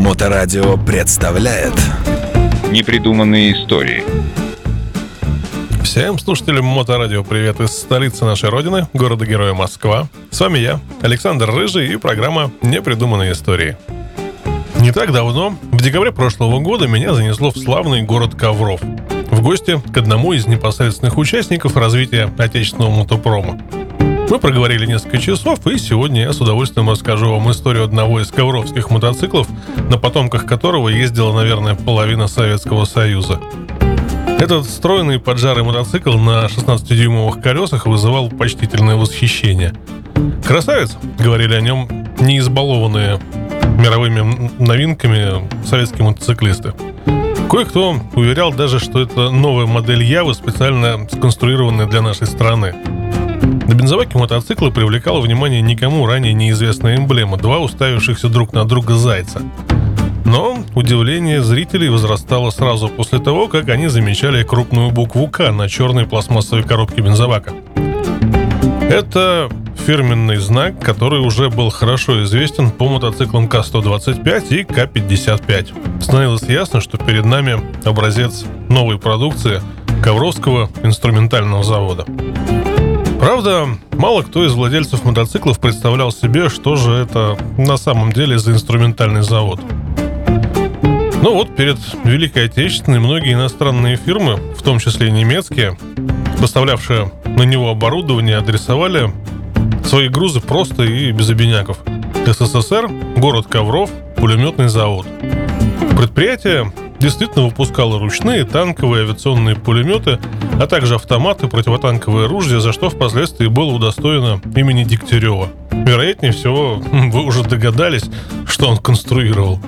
Моторадио представляет Непридуманные истории Всем слушателям Моторадио привет из столицы нашей родины, города-героя Москва. С вами я, Александр Рыжий и программа «Непридуманные истории». Не так давно, в декабре прошлого года, меня занесло в славный город Ковров. В гости к одному из непосредственных участников развития отечественного мотопрома. Мы проговорили несколько часов, и сегодня я с удовольствием расскажу вам историю одного из ковровских мотоциклов, на потомках которого ездила, наверное, половина Советского Союза. Этот встроенный поджарый мотоцикл на 16-дюймовых колесах вызывал почтительное восхищение. «Красавец!» — говорили о нем не избалованные мировыми новинками советские мотоциклисты. Кое-кто уверял даже, что это новая модель Явы, специально сконструированная для нашей страны. На бензоваке мотоцикла привлекала внимание никому ранее неизвестная эмблема – два уставившихся друг на друга зайца. Но удивление зрителей возрастало сразу после того, как они замечали крупную букву «К» на черной пластмассовой коробке бензовака. Это фирменный знак, который уже был хорошо известен по мотоциклам К-125 и К-55. Становилось ясно, что перед нами образец новой продукции Ковровского инструментального завода. Правда, мало кто из владельцев мотоциклов представлял себе, что же это на самом деле за инструментальный завод. Ну вот, перед Великой Отечественной многие иностранные фирмы, в том числе и немецкие, поставлявшие на него оборудование, адресовали свои грузы просто и без обиняков. СССР, город Ковров, пулеметный завод. Предприятие действительно выпускала ручные, танковые, авиационные пулеметы, а также автоматы, противотанковое оружие, за что впоследствии было удостоено имени Дегтярева. Вероятнее всего, вы уже догадались, что он конструировал.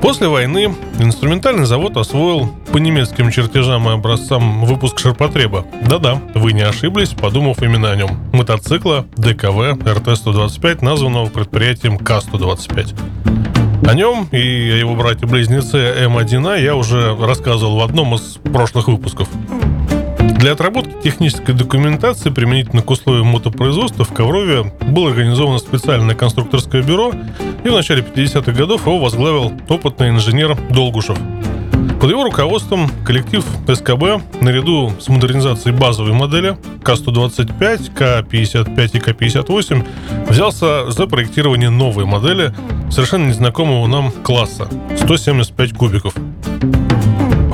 После войны инструментальный завод освоил по немецким чертежам и образцам выпуск ширпотреба. Да-да, вы не ошиблись, подумав именно о нем. Мотоцикла ДКВ РТ-125, названного предприятием К-125. О нем и о его брате-близнеце М1А я уже рассказывал в одном из прошлых выпусков. Для отработки технической документации применительно к условиям мотопроизводства в Коврове было организовано специальное конструкторское бюро, и в начале 50-х годов его возглавил опытный инженер Долгушев – под его руководством коллектив СКБ наряду с модернизацией базовой модели К-125, К-55 и К-58 взялся за проектирование новой модели совершенно незнакомого нам класса 175 кубиков.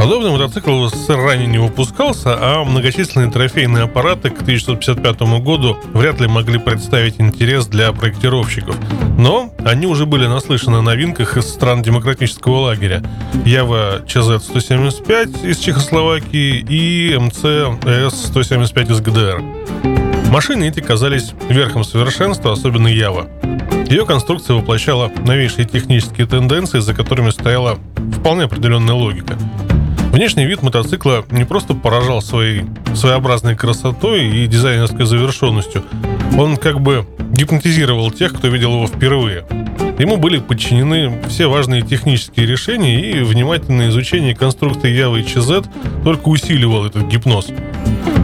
Подобный мотоцикл СССР ранее не выпускался, а многочисленные трофейные аппараты к 1955 году вряд ли могли представить интерес для проектировщиков. Но они уже были наслышаны о новинках из стран демократического лагеря. Ява ЧЗ-175 из Чехословакии и МЦ-С-175 из ГДР. Машины эти казались верхом совершенства, особенно Ява. Ее конструкция воплощала новейшие технические тенденции, за которыми стояла вполне определенная логика – Внешний вид мотоцикла не просто поражал своей своеобразной красотой и дизайнерской завершенностью, он как бы гипнотизировал тех, кто видел его впервые. Ему были подчинены все важные технические решения, и внимательное изучение конструкции Явы и ЧЗ только усиливал этот гипноз.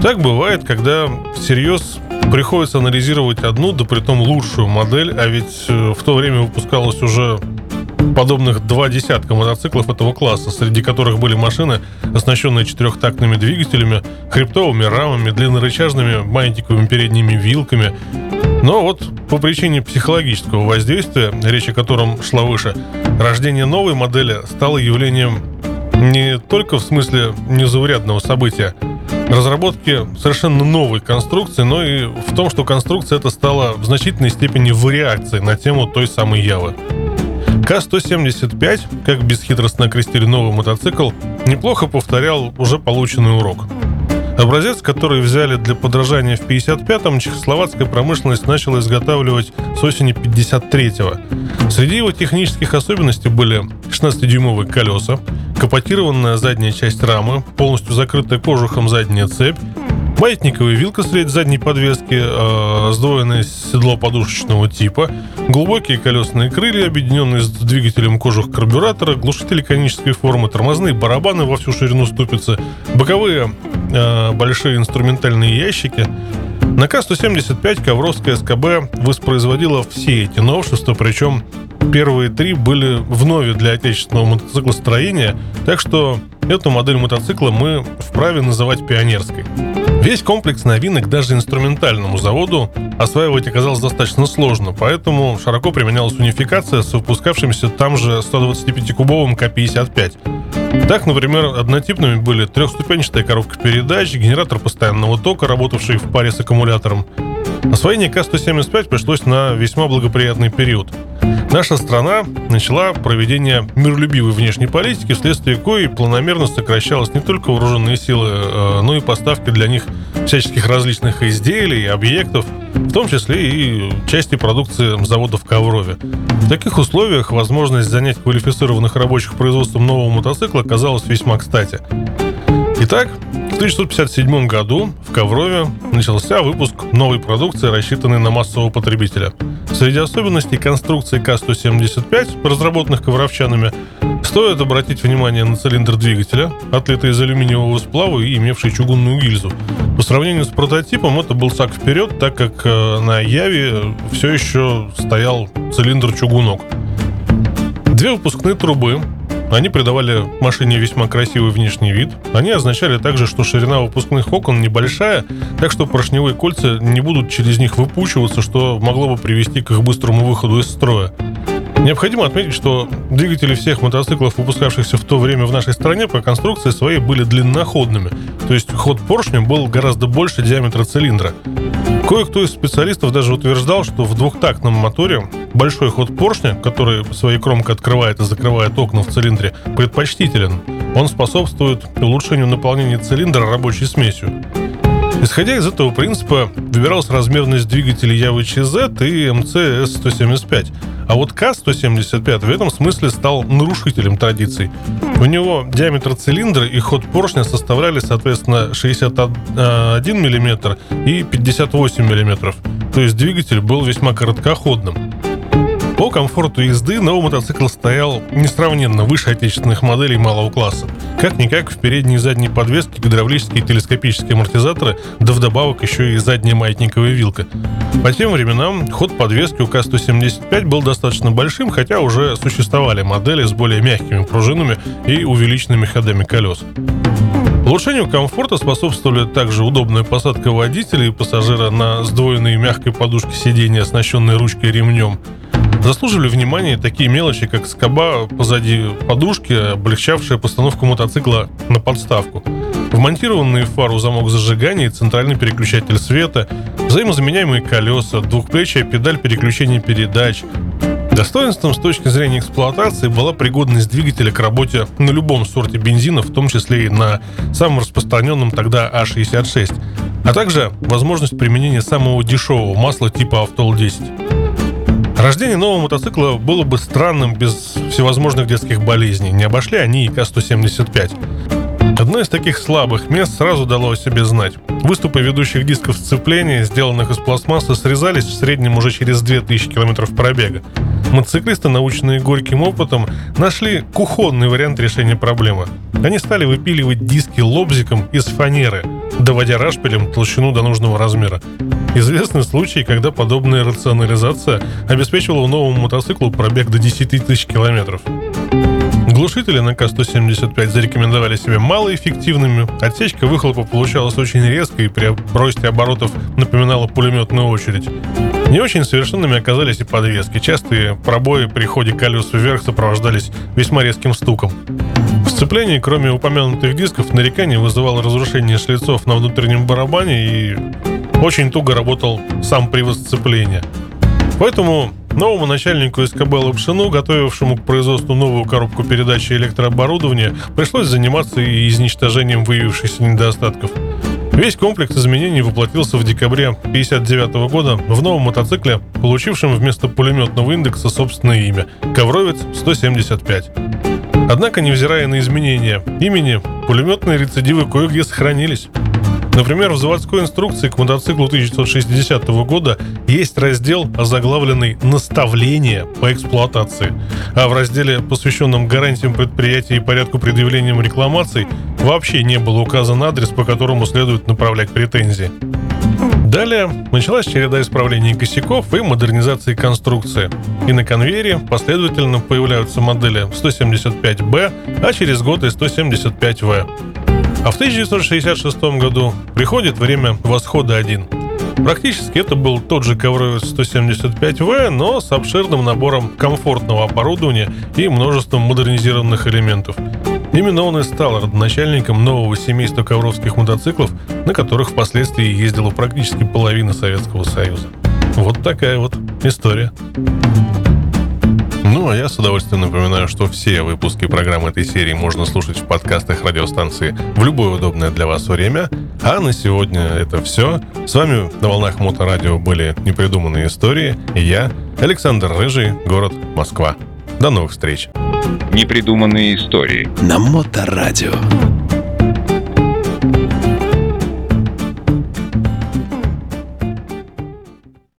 Так бывает, когда всерьез приходится анализировать одну, да при том лучшую модель, а ведь э, в то время выпускалось уже подобных два десятка мотоциклов этого класса, среди которых были машины, оснащенные четырехтактными двигателями, хребтовыми рамами, длиннорычажными мантиковыми передними вилками. Но вот по причине психологического воздействия, речь о котором шла выше, рождение новой модели стало явлением не только в смысле незаурядного события, разработки совершенно новой конструкции, но и в том, что конструкция эта стала в значительной степени вариацией на тему той самой Явы. К-175, как бесхитростно окрестили новый мотоцикл, неплохо повторял уже полученный урок. Образец, который взяли для подражания в 55-м, чехословацкая промышленность начала изготавливать с осени 53-го. Среди его технических особенностей были 16-дюймовые колеса, капотированная задняя часть рамы, полностью закрытая кожухом задняя цепь, Маятниковая вилка средь задней подвески, э, сдвоенное седло подушечного типа, глубокие колесные крылья, объединенные с двигателем кожух карбюратора, глушители конической формы, тормозные барабаны во всю ширину ступицы, боковые э, большие инструментальные ящики. На К-175 Ковровская СКБ воспроизводила все эти новшества, причем первые три были в нове для отечественного мотоциклостроения, так что эту модель мотоцикла мы вправе называть пионерской. Весь комплекс новинок даже инструментальному заводу осваивать оказалось достаточно сложно, поэтому широко применялась унификация с выпускавшимся там же 125-кубовым К-55. Так, например, однотипными были трехступенчатая коробка передач, генератор постоянного тока, работавший в паре с аккумулятором. Освоение К-175 пришлось на весьма благоприятный период – Наша страна начала проведение миролюбивой внешней политики, вследствие коей планомерно сокращалась не только вооруженные силы, э, но и поставки для них всяческих различных изделий, объектов, в том числе и части продукции завода в Коврове. В таких условиях возможность занять квалифицированных рабочих производством нового мотоцикла казалась весьма кстати. Итак, в 1957 году в Коврове начался выпуск новой продукции, рассчитанной на массового потребителя. Среди особенностей конструкции К-175, разработанных ковровчанами, стоит обратить внимание на цилиндр двигателя, отлитый из алюминиевого сплава и имевший чугунную гильзу. По сравнению с прототипом это был шаг вперед, так как э, на Яве все еще стоял цилиндр чугунок. Две выпускные трубы они придавали машине весьма красивый внешний вид. Они означали также, что ширина выпускных окон небольшая, так что поршневые кольца не будут через них выпучиваться, что могло бы привести к их быстрому выходу из строя. Необходимо отметить, что двигатели всех мотоциклов, выпускавшихся в то время в нашей стране, по конструкции своей были длинноходными. То есть ход поршня был гораздо больше диаметра цилиндра. Кое-кто из специалистов даже утверждал, что в двухтактном моторе большой ход поршня, который своей кромкой открывает и закрывает окна в цилиндре, предпочтителен. Он способствует улучшению наполнения цилиндра рабочей смесью. Исходя из этого принципа, выбиралась размерность двигателей Явы ЧЗ и МЦ 175 а вот К-175 в этом смысле стал нарушителем традиций. У него диаметр цилиндра и ход поршня составляли, соответственно, 61 мм и 58 мм. То есть двигатель был весьма короткоходным. По комфорту езды новый мотоцикл стоял несравненно выше отечественных моделей малого класса. Как-никак в передней и задней подвеске гидравлические и телескопические амортизаторы, да вдобавок еще и задняя маятниковая вилка. По тем временам ход подвески у К-175 был достаточно большим, хотя уже существовали модели с более мягкими пружинами и увеличенными ходами колес. Улучшению комфорта способствовали также удобная посадка водителя и пассажира на сдвоенные мягкой подушке сиденья, оснащенные ручкой и ремнем – Заслуживали внимания такие мелочи, как скоба позади подушки, облегчавшая постановку мотоцикла на подставку. Вмонтированный в фару замок зажигания, центральный переключатель света, взаимозаменяемые колеса, двухплечья педаль переключения передач. Достоинством с точки зрения эксплуатации была пригодность двигателя к работе на любом сорте бензина, в том числе и на самом распространенном тогда А66, а также возможность применения самого дешевого масла типа Автол 10. Рождение нового мотоцикла было бы странным без всевозможных детских болезней. Не обошли они и К-175. Одно из таких слабых мест сразу дало о себе знать. Выступы ведущих дисков сцепления, сделанных из пластмассы, срезались в среднем уже через 2000 км пробега. Мотоциклисты, наученные горьким опытом, нашли кухонный вариант решения проблемы. Они стали выпиливать диски лобзиком из фанеры, доводя рашпилем толщину до нужного размера. Известны случаи, когда подобная рационализация обеспечивала новому мотоциклу пробег до 10 тысяч километров. Глушители на К-175 зарекомендовали себя малоэффективными, отсечка выхлопа получалась очень резкой и при росте оборотов напоминала пулеметную очередь. Не очень совершенными оказались и подвески. Частые пробои при ходе колес вверх сопровождались весьма резким стуком. В сцеплении, кроме упомянутых дисков, нарекание вызывало разрушение шлицов на внутреннем барабане и очень туго работал сам привод сцепления. Поэтому новому начальнику СКБ Лапшину, готовившему к производству новую коробку передачи электрооборудования, пришлось заниматься и изничтожением выявившихся недостатков. Весь комплекс изменений воплотился в декабре 1959 года в новом мотоцикле, получившем вместо пулеметного индекса собственное имя – Ковровец 175. Однако, невзирая на изменения имени, пулеметные рецидивы кое-где сохранились. Например, в заводской инструкции к мотоциклу 1960 года есть раздел, озаглавленный «Наставление по эксплуатации», а в разделе, посвященном гарантиям предприятия и порядку предъявления рекламаций, вообще не был указан адрес, по которому следует направлять претензии. Далее началась череда исправлений косяков и модернизации конструкции. И на конвейере последовательно появляются модели 175B, а через год и 175V. А в 1966 году приходит время восхода 1. Практически это был тот же ковровец 175V, но с обширным набором комфортного оборудования и множеством модернизированных элементов. Именно он и стал родоначальником нового семейства ковровских мотоциклов, на которых впоследствии ездила практически половина Советского Союза. Вот такая вот история. Ну, а я с удовольствием напоминаю, что все выпуски программы этой серии можно слушать в подкастах радиостанции в любое удобное для вас время. А на сегодня это все. С вами на волнах Моторадио были непридуманные истории. И я, Александр Рыжий, город Москва. До новых встреч. Непридуманные истории. На Моторадио.